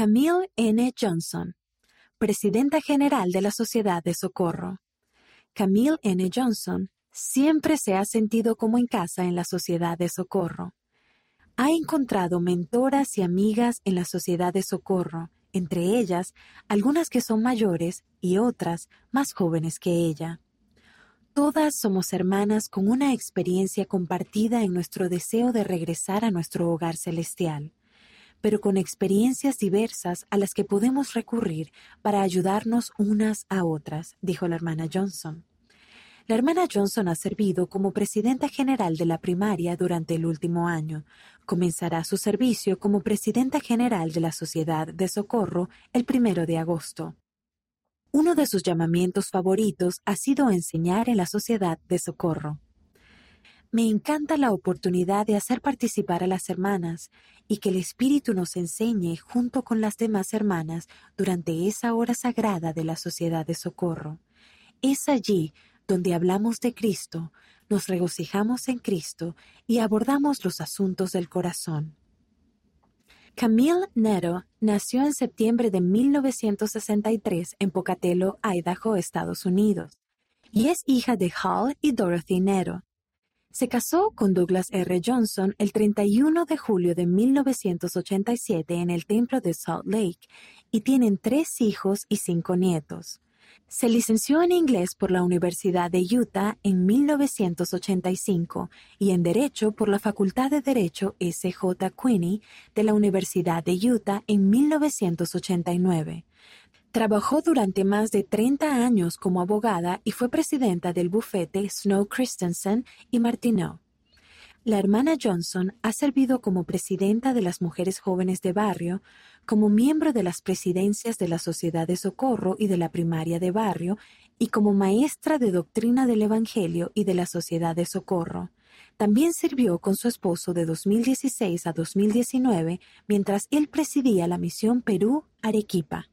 Camille N. Johnson, presidenta general de la Sociedad de Socorro. Camille N. Johnson siempre se ha sentido como en casa en la Sociedad de Socorro. Ha encontrado mentoras y amigas en la Sociedad de Socorro, entre ellas algunas que son mayores y otras más jóvenes que ella. Todas somos hermanas con una experiencia compartida en nuestro deseo de regresar a nuestro hogar celestial, pero con experiencias diversas a las que podemos recurrir para ayudarnos unas a otras, dijo la hermana Johnson. La hermana Johnson ha servido como presidenta general de la primaria durante el último año. Comenzará su servicio como presidenta general de la Sociedad de Socorro el primero de agosto. Uno de sus llamamientos favoritos ha sido enseñar en la Sociedad de Socorro. Me encanta la oportunidad de hacer participar a las hermanas y que el Espíritu nos enseñe junto con las demás hermanas durante esa hora sagrada de la Sociedad de Socorro. Es allí donde hablamos de Cristo, nos regocijamos en Cristo y abordamos los asuntos del corazón. Camille Nero nació en septiembre de 1963 en Pocatello, Idaho, Estados Unidos, y es hija de Hal y Dorothy Nero. Se casó con Douglas R. Johnson el 31 de julio de 1987 en el templo de Salt Lake y tienen tres hijos y cinco nietos. Se licenció en inglés por la Universidad de Utah en 1985 y en Derecho por la Facultad de Derecho S. J. Quinney de la Universidad de Utah en 1989. Trabajó durante más de 30 años como abogada y fue presidenta del bufete Snow Christensen y Martineau. La hermana Johnson ha servido como presidenta de las Mujeres Jóvenes de Barrio, como miembro de las presidencias de la Sociedad de Socorro y de la Primaria de Barrio, y como maestra de doctrina del Evangelio y de la Sociedad de Socorro. También sirvió con su esposo de 2016 a 2019 mientras él presidía la misión Perú-Arequipa.